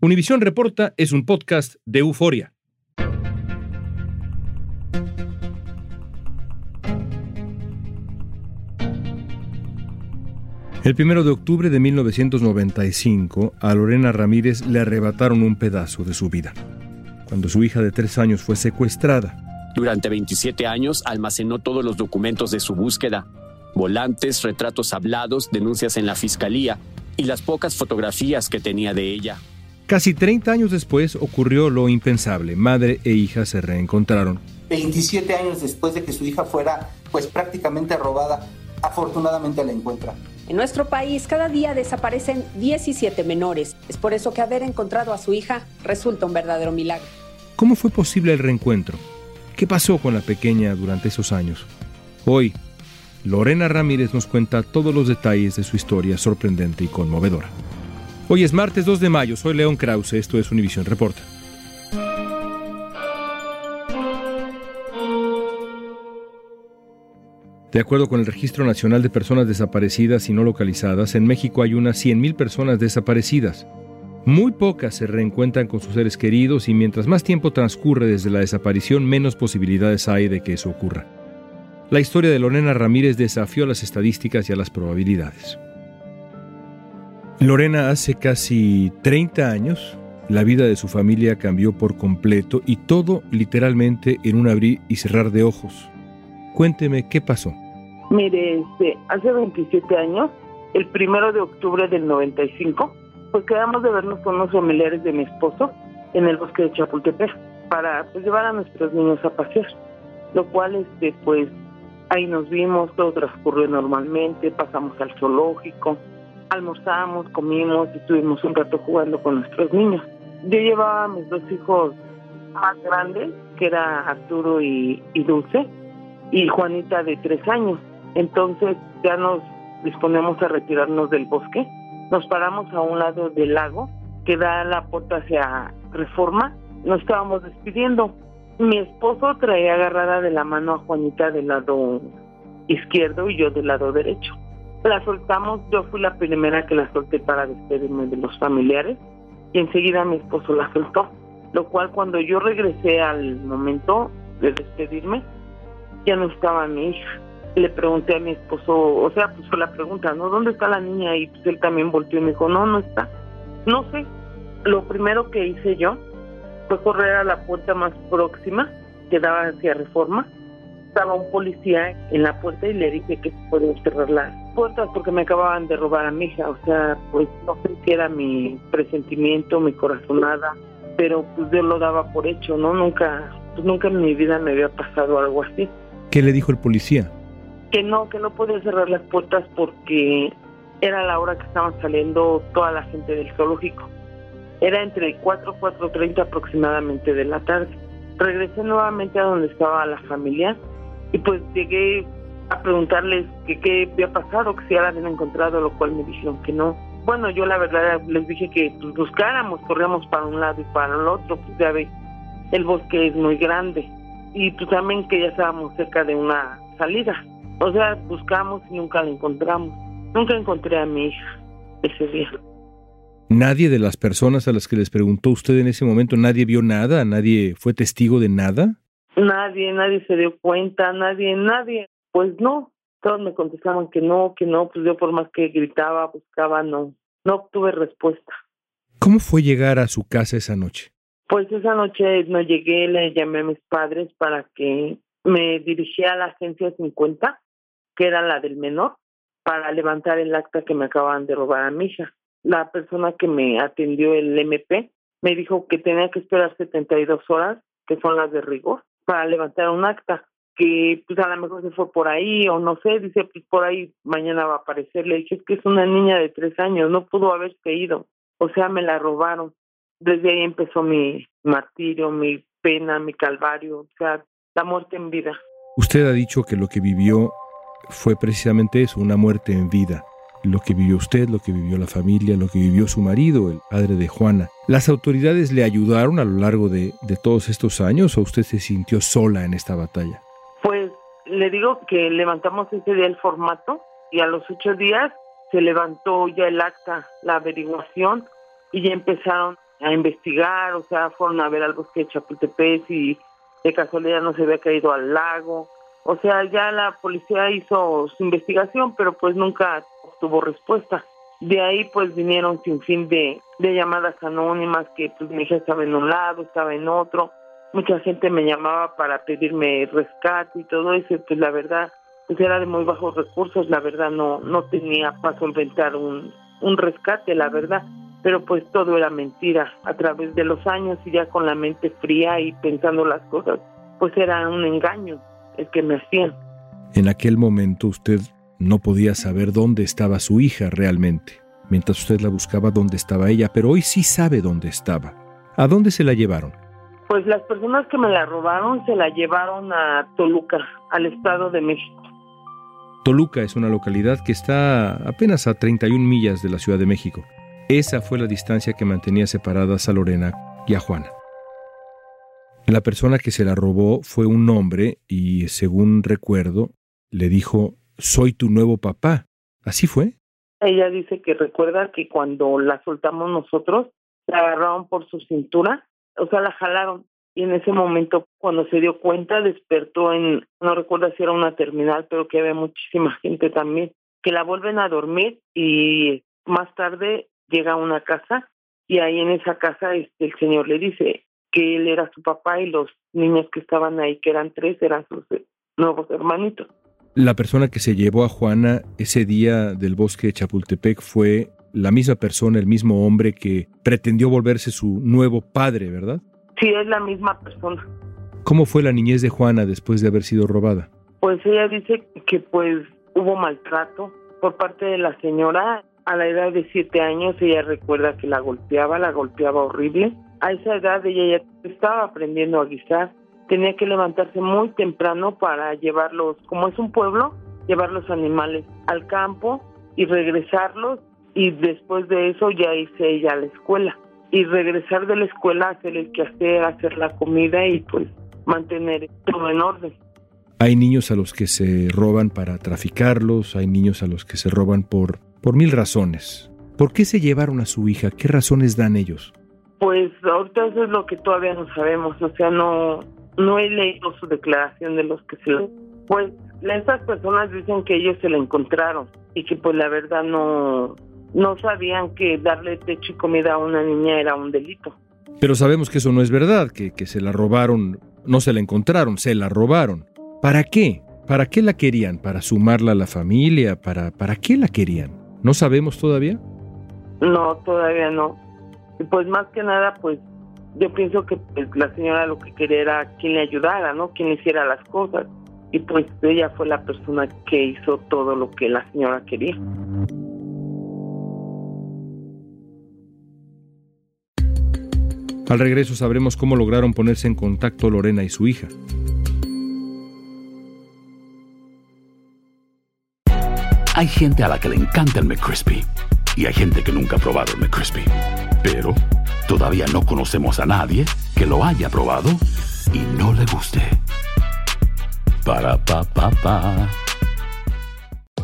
Univisión Reporta es un podcast de euforia. El primero de octubre de 1995, a Lorena Ramírez le arrebataron un pedazo de su vida, cuando su hija de tres años fue secuestrada. Durante 27 años almacenó todos los documentos de su búsqueda, volantes, retratos hablados, denuncias en la fiscalía y las pocas fotografías que tenía de ella. Casi 30 años después ocurrió lo impensable. Madre e hija se reencontraron. 27 años después de que su hija fuera pues prácticamente robada, afortunadamente la encuentra. En nuestro país cada día desaparecen 17 menores. Es por eso que haber encontrado a su hija resulta un verdadero milagro. ¿Cómo fue posible el reencuentro? ¿Qué pasó con la pequeña durante esos años? Hoy, Lorena Ramírez nos cuenta todos los detalles de su historia sorprendente y conmovedora. Hoy es martes 2 de mayo, soy León Krause, esto es Univisión Reporta. De acuerdo con el Registro Nacional de Personas Desaparecidas y No Localizadas, en México hay unas 100.000 personas desaparecidas. Muy pocas se reencuentran con sus seres queridos y mientras más tiempo transcurre desde la desaparición, menos posibilidades hay de que eso ocurra. La historia de Lorena Ramírez desafió a las estadísticas y a las probabilidades. Lorena hace casi 30 años la vida de su familia cambió por completo y todo literalmente en un abrir y cerrar de ojos. Cuénteme qué pasó. Mire, este, hace 27 años, el primero de octubre del 95, pues quedamos de vernos con unos familiares de mi esposo en el bosque de Chapultepec para pues, llevar a nuestros niños a pasear. Lo cual, este, pues, ahí nos vimos, todo transcurrió normalmente, pasamos al zoológico, almorzamos, comimos y estuvimos un rato jugando con nuestros niños. Yo llevaba mis dos hijos más grandes, que era Arturo y, y Dulce, y Juanita de tres años. Entonces ya nos disponemos a retirarnos del bosque. Nos paramos a un lado del lago que da la puerta hacia Reforma. Nos estábamos despidiendo. Mi esposo traía agarrada de la mano a Juanita del lado izquierdo y yo del lado derecho. La soltamos, yo fui la primera que la solté para despedirme de los familiares y enseguida mi esposo la soltó, lo cual cuando yo regresé al momento de despedirme, ya no estaba mi hija. Le pregunté a mi esposo, o sea, pues fue la pregunta, ¿no? ¿Dónde está la niña? Y pues él también volteó y me dijo, no, no está. No sé. Lo primero que hice yo fue correr a la puerta más próxima que daba hacia Reforma estaba un policía en la puerta y le dije que se podía cerrar las puertas porque me acababan de robar a mi hija. O sea, pues no sé si era mi presentimiento, mi corazonada, pero pues yo lo daba por hecho, ¿no? Nunca, pues nunca en mi vida me había pasado algo así. ¿Qué le dijo el policía? Que no, que no podía cerrar las puertas porque era la hora que estaban saliendo toda la gente del zoológico. Era entre 4 y 4.30 aproximadamente de la tarde regresé nuevamente a donde estaba la familia y pues llegué a preguntarles que qué había pasado, que si ya la habían encontrado, lo cual me dijeron que no. Bueno, yo la verdad les dije que pues, buscáramos, corríamos para un lado y para el otro, pues ya ve, el bosque es muy grande y pues también que ya estábamos cerca de una salida. O sea, buscamos y nunca la encontramos. Nunca encontré a mi hija ese día. ¿Nadie de las personas a las que les preguntó usted en ese momento, nadie vio nada? ¿Nadie fue testigo de nada? Nadie, nadie se dio cuenta, nadie, nadie. Pues no, todos me contestaban que no, que no, pues yo por más que gritaba, buscaba, no, no obtuve respuesta. ¿Cómo fue llegar a su casa esa noche? Pues esa noche no llegué, le llamé a mis padres para que me dirigía a la agencia 50, que era la del menor, para levantar el acta que me acaban de robar a mi hija. La persona que me atendió el MP me dijo que tenía que esperar 72 horas, que son las de rigor, para levantar un acta que pues a lo mejor se fue por ahí o no sé, dice pues por ahí mañana va a aparecer. Le dije es que es una niña de tres años, no pudo haberse ido, o sea me la robaron. Desde ahí empezó mi martirio, mi pena, mi calvario, o sea, la muerte en vida. Usted ha dicho que lo que vivió fue precisamente eso, una muerte en vida. Lo que vivió usted, lo que vivió la familia, lo que vivió su marido, el padre de Juana. ¿Las autoridades le ayudaron a lo largo de, de todos estos años o usted se sintió sola en esta batalla? Le digo que levantamos ese día el formato y a los ocho días se levantó ya el acta, la averiguación y ya empezaron a investigar, o sea, fueron a ver al bosque de Chapultepec y de casualidad no se había caído al lago. O sea, ya la policía hizo su investigación, pero pues nunca obtuvo respuesta. De ahí pues vinieron sin fin de, de llamadas anónimas que pues mi hija estaba en un lado, estaba en otro mucha gente me llamaba para pedirme rescate y todo eso, pues la verdad, pues era de muy bajos recursos, la verdad no, no tenía para solventar un, un rescate, la verdad, pero pues todo era mentira a través de los años y ya con la mente fría y pensando las cosas, pues era un engaño el que me hacían. En aquel momento usted no podía saber dónde estaba su hija realmente, mientras usted la buscaba dónde estaba ella, pero hoy sí sabe dónde estaba. ¿A dónde se la llevaron? Pues las personas que me la robaron se la llevaron a Toluca, al Estado de México. Toluca es una localidad que está apenas a 31 millas de la Ciudad de México. Esa fue la distancia que mantenía separadas a Lorena y a Juana. La persona que se la robó fue un hombre y, según recuerdo, le dijo, soy tu nuevo papá. ¿Así fue? Ella dice que recuerda que cuando la soltamos nosotros, la agarraron por su cintura o sea, la jalaron y en ese momento cuando se dio cuenta despertó en, no recuerdo si era una terminal, pero que había muchísima gente también, que la vuelven a dormir y más tarde llega a una casa y ahí en esa casa este, el señor le dice que él era su papá y los niños que estaban ahí, que eran tres, eran sus nuevos hermanitos. La persona que se llevó a Juana ese día del bosque de Chapultepec fue la misma persona, el mismo hombre que pretendió volverse su nuevo padre, ¿verdad? Sí, es la misma persona. ¿Cómo fue la niñez de Juana después de haber sido robada? Pues ella dice que pues hubo maltrato por parte de la señora. A la edad de siete años ella recuerda que la golpeaba, la golpeaba horrible. A esa edad ella ya estaba aprendiendo a guisar. Tenía que levantarse muy temprano para llevarlos, como es un pueblo, llevar los animales al campo y regresarlos y después de eso ya hice ella a la escuela y regresar de la escuela hacer el quehacer, hacer la comida y pues mantener todo en orden. Hay niños a los que se roban para traficarlos, hay niños a los que se roban por, por mil razones. ¿Por qué se llevaron a su hija? ¿Qué razones dan ellos? Pues ahorita eso es lo que todavía no sabemos, o sea, no, no he leído su declaración de los que se lo... Pues estas personas dicen que ellos se la encontraron y que pues la verdad no, no sabían que darle techo y comida a una niña era un delito. Pero sabemos que eso no es verdad, que, que se la robaron, no se la encontraron, se la robaron. ¿Para qué? ¿Para qué la querían? ¿Para sumarla a la familia? ¿Para, ¿Para qué la querían? ¿No sabemos todavía? No, todavía no. Pues más que nada, pues yo pienso que pues, la señora lo que quería era quien le ayudara, ¿no? Quien le hiciera las cosas. Y pues ella fue la persona que hizo todo lo que la señora quería. Al regreso sabremos cómo lograron ponerse en contacto Lorena y su hija. Hay gente a la que le encanta el McCrispy y hay gente que nunca ha probado el McCrispy. Pero todavía no conocemos a nadie que lo haya probado y no le guste. Para pa pa pa.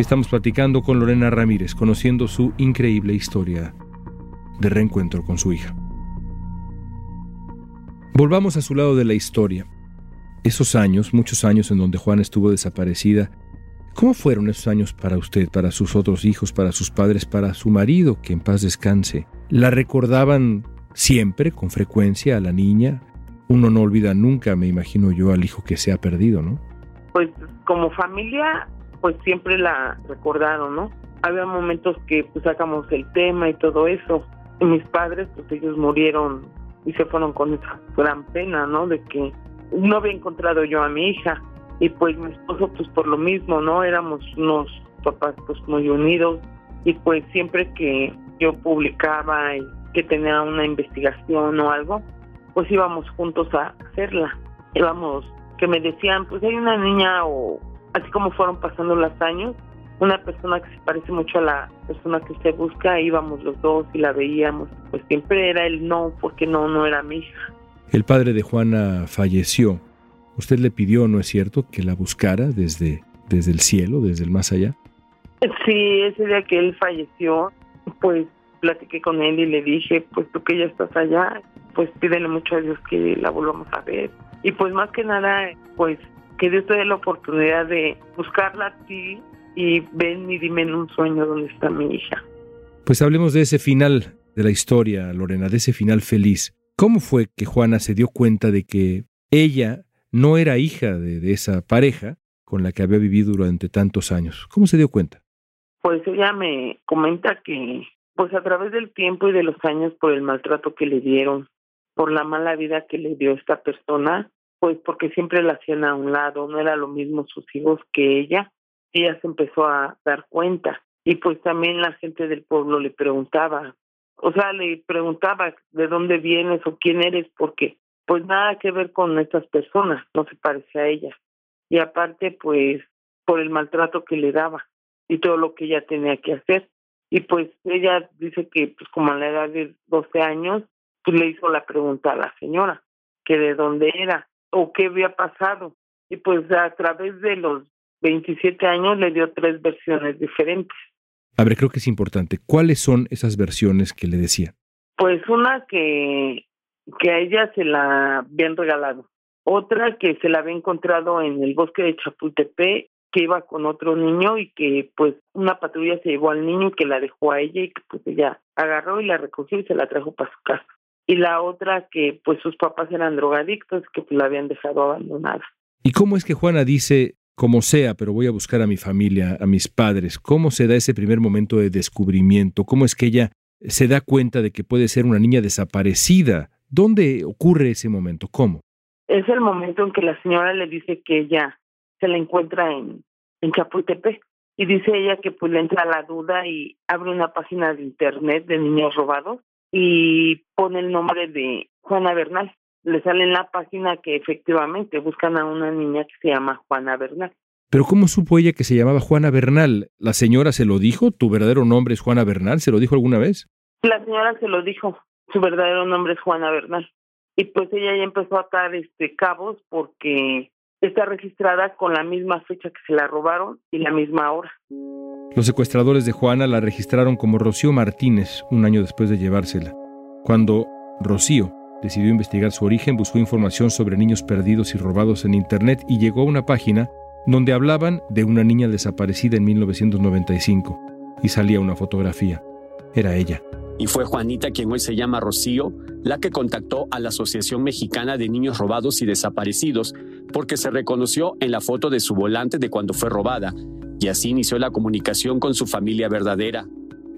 Estamos platicando con Lorena Ramírez, conociendo su increíble historia de reencuentro con su hija. Volvamos a su lado de la historia. Esos años, muchos años en donde Juana estuvo desaparecida, ¿cómo fueron esos años para usted, para sus otros hijos, para sus padres, para su marido, que en paz descanse? ¿La recordaban siempre, con frecuencia, a la niña? Uno no olvida nunca, me imagino yo, al hijo que se ha perdido, ¿no? Pues como familia pues siempre la recordaron, ¿no? Había momentos que pues sacamos el tema y todo eso. Y mis padres, pues ellos murieron y se fueron con esa gran pena, ¿no? De que no había encontrado yo a mi hija. Y pues mi esposo, pues por lo mismo, ¿no? Éramos unos papás pues muy unidos. Y pues siempre que yo publicaba y que tenía una investigación o algo, pues íbamos juntos a hacerla. Íbamos, que me decían, pues hay una niña o así como fueron pasando los años, una persona que se parece mucho a la persona que usted busca, íbamos los dos y la veíamos, pues siempre era el no, porque no, no era mi hija. El padre de Juana falleció. Usted le pidió, ¿no es cierto?, que la buscara desde, desde el cielo, desde el más allá. Sí, ese día que él falleció, pues platiqué con él y le dije, pues tú que ya estás allá, pues pídele mucho a Dios que la volvamos a ver. Y pues más que nada, pues que Dios te dé la oportunidad de buscarla a ti y ven y dime en un sueño dónde está mi hija. Pues hablemos de ese final de la historia, Lorena, de ese final feliz. ¿Cómo fue que Juana se dio cuenta de que ella no era hija de, de esa pareja con la que había vivido durante tantos años? ¿Cómo se dio cuenta? Pues ella me comenta que, pues a través del tiempo y de los años, por el maltrato que le dieron, por la mala vida que le dio esta persona, pues porque siempre la hacían a un lado, no era lo mismo sus hijos que ella, ella se empezó a dar cuenta y pues también la gente del pueblo le preguntaba, o sea, le preguntaba de dónde vienes o quién eres, porque pues nada que ver con estas personas, no se parece a ella. Y aparte, pues por el maltrato que le daba y todo lo que ella tenía que hacer. Y pues ella dice que pues como a la edad de 12 años, pues le hizo la pregunta a la señora, que de dónde era o qué había pasado. Y pues a través de los 27 años le dio tres versiones diferentes. A ver, creo que es importante. ¿Cuáles son esas versiones que le decía? Pues una que, que a ella se la habían regalado. Otra que se la había encontrado en el bosque de Chapultepec, que iba con otro niño y que pues una patrulla se llevó al niño y que la dejó a ella y que pues ella agarró y la recogió y se la trajo para su casa y la otra que pues sus papás eran drogadictos que pues, la habían dejado abandonada. ¿Y cómo es que Juana dice, como sea, pero voy a buscar a mi familia, a mis padres? ¿Cómo se da ese primer momento de descubrimiento? ¿Cómo es que ella se da cuenta de que puede ser una niña desaparecida? ¿Dónde ocurre ese momento? ¿Cómo? Es el momento en que la señora le dice que ella se la encuentra en, en Chapultepec y dice ella que pues le entra la duda y abre una página de internet de niños robados y pone el nombre de Juana Bernal. Le sale en la página que efectivamente buscan a una niña que se llama Juana Bernal. Pero ¿cómo supo ella que se llamaba Juana Bernal? ¿La señora se lo dijo? ¿Tu verdadero nombre es Juana Bernal? ¿Se lo dijo alguna vez? La señora se lo dijo. Su verdadero nombre es Juana Bernal. Y pues ella ya empezó a atar este, cabos porque está registrada con la misma fecha que se la robaron y la misma hora. Los secuestradores de Juana la registraron como Rocío Martínez un año después de llevársela. Cuando Rocío decidió investigar su origen, buscó información sobre niños perdidos y robados en Internet y llegó a una página donde hablaban de una niña desaparecida en 1995 y salía una fotografía. Era ella. Y fue Juanita, quien hoy se llama Rocío, la que contactó a la Asociación Mexicana de Niños Robados y Desaparecidos porque se reconoció en la foto de su volante de cuando fue robada y así inició la comunicación con su familia verdadera.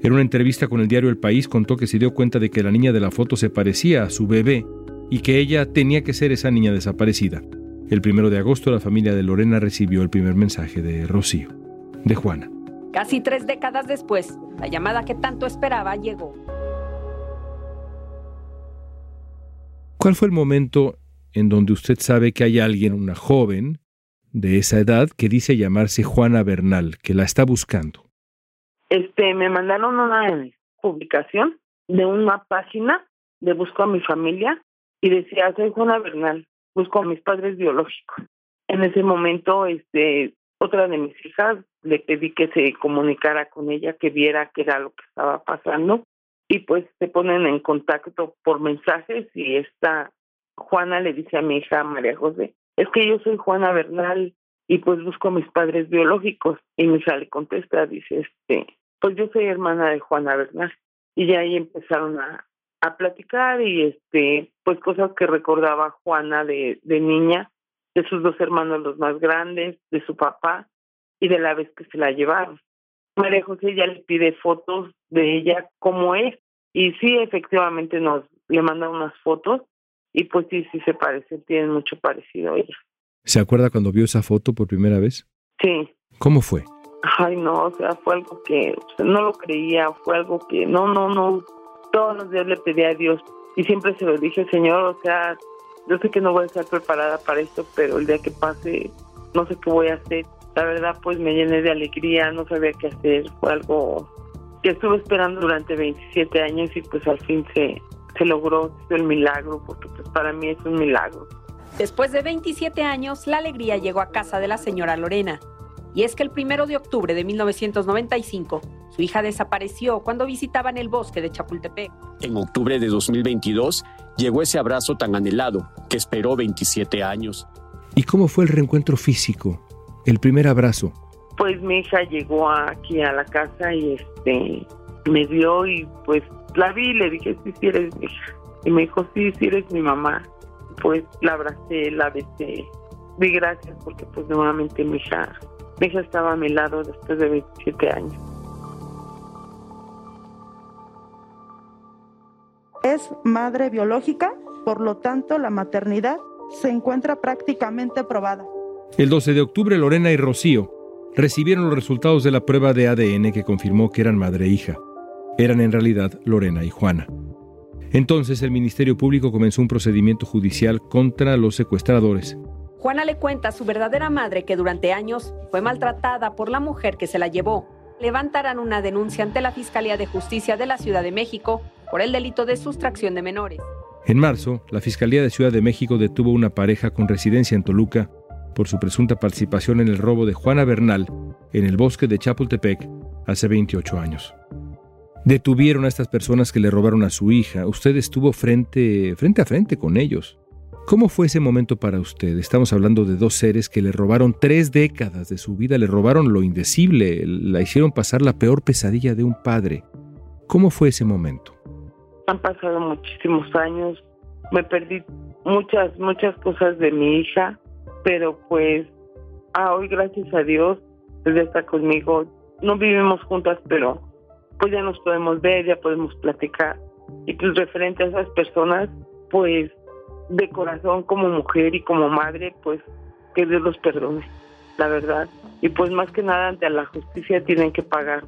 En una entrevista con el diario El País contó que se dio cuenta de que la niña de la foto se parecía a su bebé y que ella tenía que ser esa niña desaparecida. El primero de agosto la familia de Lorena recibió el primer mensaje de Rocío, de Juana. Casi tres décadas después, la llamada que tanto esperaba llegó. ¿Cuál fue el momento en donde usted sabe que hay alguien, una joven de esa edad, que dice llamarse Juana Bernal, que la está buscando? Este, me mandaron una publicación de una página de Busco a mi familia y decía, soy Juana Bernal, busco a mis padres biológicos. En ese momento, este, otra de mis hijas le pedí que se comunicara con ella, que viera qué era lo que estaba pasando. Y pues se ponen en contacto por mensajes y esta Juana le dice a mi hija María José, es que yo soy Juana Bernal y pues busco a mis padres biológicos y mi hija le contesta, dice, este, pues yo soy hermana de Juana Bernal y ya ahí empezaron a, a platicar y este, pues cosas que recordaba Juana de, de niña, de sus dos hermanos los más grandes, de su papá y de la vez que se la llevaron. María José ya le pide fotos de ella como es y sí efectivamente nos le manda unas fotos y pues sí sí se parece tienen mucho parecido a ella ¿Se acuerda cuando vio esa foto por primera vez? sí ¿Cómo fue? ay no o sea fue algo que no lo creía fue algo que no no no todos los días le pedía a Dios y siempre se lo dije Señor o sea yo sé que no voy a estar preparada para esto pero el día que pase no sé qué voy a hacer la verdad pues me llené de alegría, no sabía qué hacer, fue algo que estuve esperando durante 27 años y pues al fin se, se logró el milagro, porque pues para mí es un milagro. Después de 27 años, la alegría llegó a casa de la señora Lorena. Y es que el primero de octubre de 1995, su hija desapareció cuando visitaban el bosque de Chapultepec. En octubre de 2022 llegó ese abrazo tan anhelado que esperó 27 años. ¿Y cómo fue el reencuentro físico? el primer abrazo? Pues mi hija llegó aquí a la casa y este me vio y pues la vi y le dije, sí, sí eres mi hija. Y me dijo, sí, sí eres mi mamá. Pues la abracé, la besé. Di gracias porque pues nuevamente mi hija, mi hija estaba a mi lado después de 27 años. Es madre biológica, por lo tanto la maternidad se encuentra prácticamente probada. El 12 de octubre, Lorena y Rocío recibieron los resultados de la prueba de ADN que confirmó que eran madre e hija. Eran en realidad Lorena y Juana. Entonces el Ministerio Público comenzó un procedimiento judicial contra los secuestradores. Juana le cuenta a su verdadera madre que durante años fue maltratada por la mujer que se la llevó. Levantarán una denuncia ante la Fiscalía de Justicia de la Ciudad de México por el delito de sustracción de menores. En marzo, la Fiscalía de Ciudad de México detuvo una pareja con residencia en Toluca por su presunta participación en el robo de Juana Bernal en el bosque de Chapultepec hace 28 años. Detuvieron a estas personas que le robaron a su hija. Usted estuvo frente, frente a frente con ellos. ¿Cómo fue ese momento para usted? Estamos hablando de dos seres que le robaron tres décadas de su vida, le robaron lo indecible, la hicieron pasar la peor pesadilla de un padre. ¿Cómo fue ese momento? Han pasado muchísimos años, me perdí muchas, muchas cosas de mi hija, pero pues ah, hoy gracias a Dios ya está conmigo. No vivimos juntas, pero pues ya nos podemos ver, ya podemos platicar. Y pues referente a esas personas, pues de corazón como mujer y como madre, pues que Dios los perdone, la verdad. Y pues más que nada ante la justicia tienen que pagar.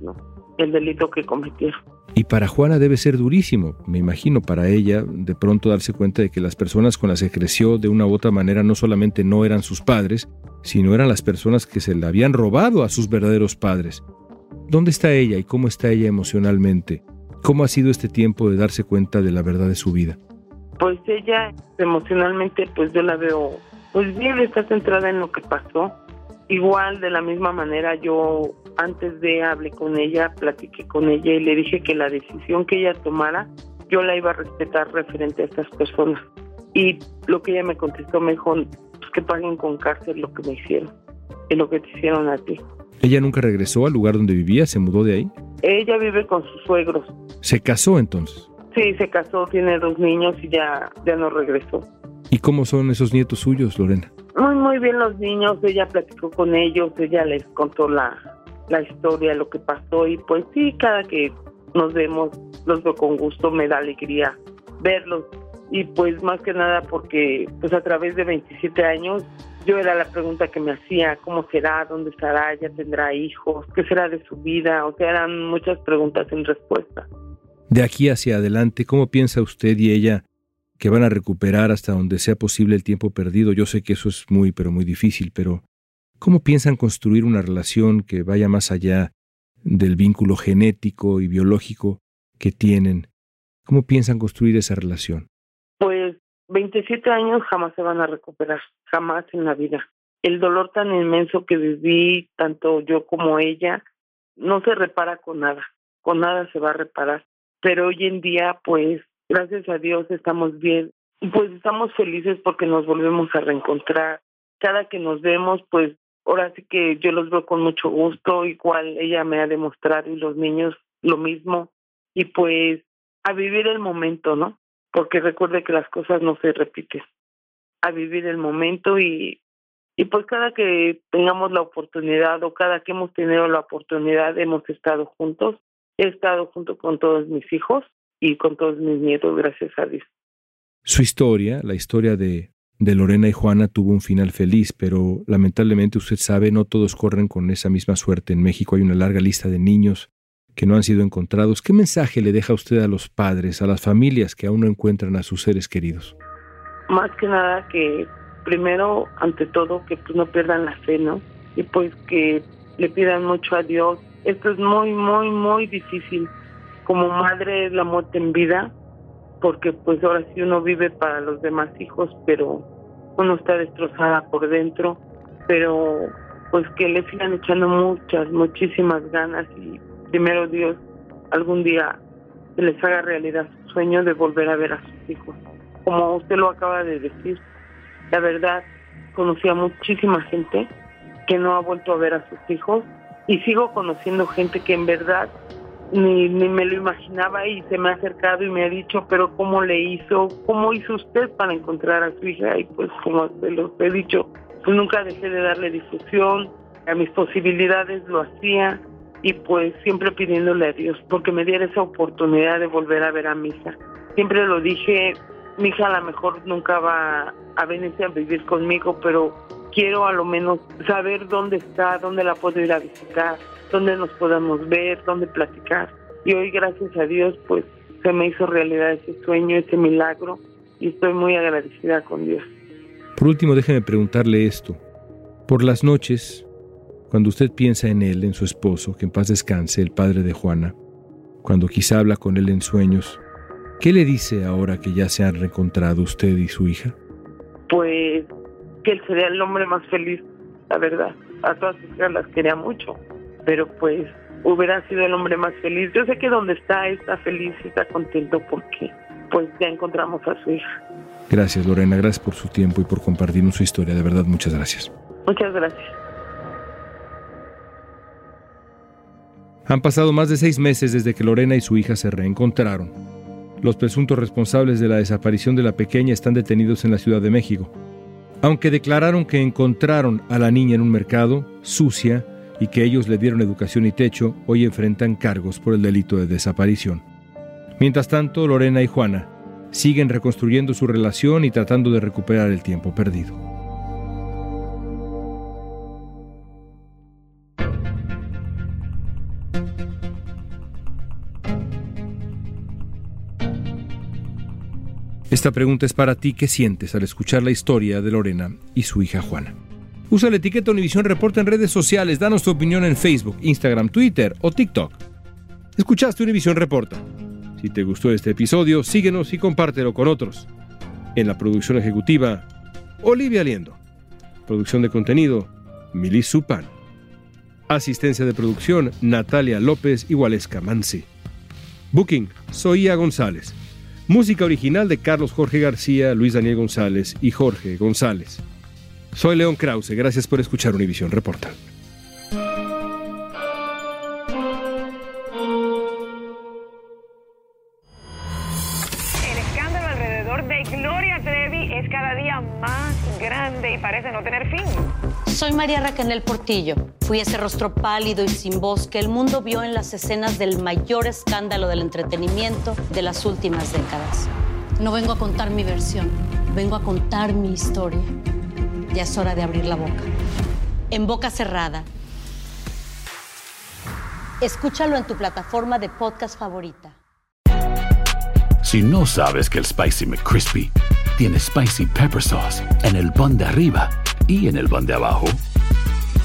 El delito que cometieron. Y para Juana debe ser durísimo, me imagino, para ella de pronto darse cuenta de que las personas con las que creció de una u otra manera no solamente no eran sus padres, sino eran las personas que se le habían robado a sus verdaderos padres. ¿Dónde está ella y cómo está ella emocionalmente? ¿Cómo ha sido este tiempo de darse cuenta de la verdad de su vida? Pues ella emocionalmente, pues yo la veo, pues bien, está centrada en lo que pasó. Igual, de la misma manera, yo antes de hablé con ella, platiqué con ella y le dije que la decisión que ella tomara, yo la iba a respetar referente a estas personas. Y lo que ella me contestó me dijo, pues que paguen con cárcel lo que me hicieron y lo que te hicieron a ti. ¿Ella nunca regresó al lugar donde vivía? ¿Se mudó de ahí? Ella vive con sus suegros. ¿Se casó entonces? Sí, se casó, tiene dos niños y ya, ya no regresó. ¿Y cómo son esos nietos suyos, Lorena? Muy, muy bien los niños, ella platicó con ellos, ella les contó la, la historia, lo que pasó y pues sí, cada que nos vemos, los veo con gusto, me da alegría verlos y pues más que nada porque pues a través de 27 años yo era la pregunta que me hacía, ¿cómo será? ¿Dónde estará? ¿Ya tendrá hijos? ¿Qué será de su vida? O sea, eran muchas preguntas en respuesta. De aquí hacia adelante, ¿cómo piensa usted y ella que van a recuperar hasta donde sea posible el tiempo perdido? Yo sé que eso es muy, pero muy difícil, pero ¿cómo piensan construir una relación que vaya más allá del vínculo genético y biológico que tienen? ¿Cómo piensan construir esa relación? Pues 27 años jamás se van a recuperar, jamás en la vida. El dolor tan inmenso que viví, tanto yo como ella, no se repara con nada, con nada se va a reparar. Pero hoy en día, pues, gracias a Dios estamos bien, pues estamos felices porque nos volvemos a reencontrar. Cada que nos vemos, pues, ahora sí que yo los veo con mucho gusto, igual ella me ha demostrado y los niños lo mismo. Y pues, a vivir el momento, ¿no? porque recuerde que las cosas no se repiten. A vivir el momento y, y pues cada que tengamos la oportunidad o cada que hemos tenido la oportunidad hemos estado juntos. He estado junto con todos mis hijos y con todos mis nietos, gracias a Dios. Su historia, la historia de, de Lorena y Juana, tuvo un final feliz, pero lamentablemente usted sabe, no todos corren con esa misma suerte. En México hay una larga lista de niños que no han sido encontrados, ¿qué mensaje le deja usted a los padres, a las familias que aún no encuentran a sus seres queridos? Más que nada que primero, ante todo, que pues no pierdan la fe, ¿no? Y pues que le pidan mucho a Dios. Esto es muy, muy, muy difícil. Como madre es la muerte en vida, porque pues ahora sí uno vive para los demás hijos, pero uno está destrozada por dentro, pero pues que le sigan echando muchas, muchísimas ganas y primero Dios algún día se les haga realidad su sueño de volver a ver a sus hijos. Como usted lo acaba de decir, la verdad, conocí a muchísima gente que no ha vuelto a ver a sus hijos y sigo conociendo gente que en verdad ni, ni me lo imaginaba y se me ha acercado y me ha dicho, pero ¿cómo le hizo? ¿Cómo hizo usted para encontrar a su hija? Y pues como se los he dicho, pues nunca dejé de darle difusión, a mis posibilidades lo hacía y pues siempre pidiéndole a Dios porque me diera esa oportunidad de volver a ver a mi hija. Siempre lo dije, mi hija a lo mejor nunca va a venirse a vivir conmigo, pero quiero a lo menos saber dónde está, dónde la puedo ir a visitar, dónde nos podamos ver, dónde platicar. Y hoy, gracias a Dios, pues se me hizo realidad ese sueño, ese milagro, y estoy muy agradecida con Dios. Por último, déjeme preguntarle esto. Por las noches, cuando usted piensa en él, en su esposo, que en paz descanse, el padre de Juana, cuando quizá habla con él en sueños, ¿qué le dice ahora que ya se han reencontrado usted y su hija? Pues que él sería el hombre más feliz, la verdad. A todas sus hijas las quería mucho, pero pues hubiera sido el hombre más feliz. Yo sé que donde está está feliz y está contento porque pues ya encontramos a su hija. Gracias Lorena, gracias por su tiempo y por compartirnos su historia. De verdad, muchas gracias. Muchas gracias. Han pasado más de seis meses desde que Lorena y su hija se reencontraron. Los presuntos responsables de la desaparición de la pequeña están detenidos en la Ciudad de México. Aunque declararon que encontraron a la niña en un mercado, sucia, y que ellos le dieron educación y techo, hoy enfrentan cargos por el delito de desaparición. Mientras tanto, Lorena y Juana siguen reconstruyendo su relación y tratando de recuperar el tiempo perdido. Esta pregunta es para ti. ¿Qué sientes al escuchar la historia de Lorena y su hija Juana? Usa la etiqueta Univisión Reporta en redes sociales. Danos tu opinión en Facebook, Instagram, Twitter o TikTok. Escuchaste Univisión Reporta. Si te gustó este episodio, síguenos y compártelo con otros. En la producción ejecutiva, Olivia Liendo. Producción de contenido, Milis Supan. Asistencia de producción, Natalia López y Waleska Mansi. Booking, Soía González. Música original de Carlos Jorge García, Luis Daniel González y Jorge González. Soy León Krause, gracias por escuchar Univisión Reporta. El escándalo alrededor de Gloria Trevi es cada día más grande y parece no tener fin. Soy María Raquel Portillo. Fui ese rostro pálido y sin voz que el mundo vio en las escenas del mayor escándalo del entretenimiento de las últimas décadas. No vengo a contar mi versión, vengo a contar mi historia. Ya es hora de abrir la boca. En boca cerrada. Escúchalo en tu plataforma de podcast favorita. Si no sabes que el Spicy McCrispy tiene Spicy Pepper Sauce en el pan de arriba y en el pan de abajo,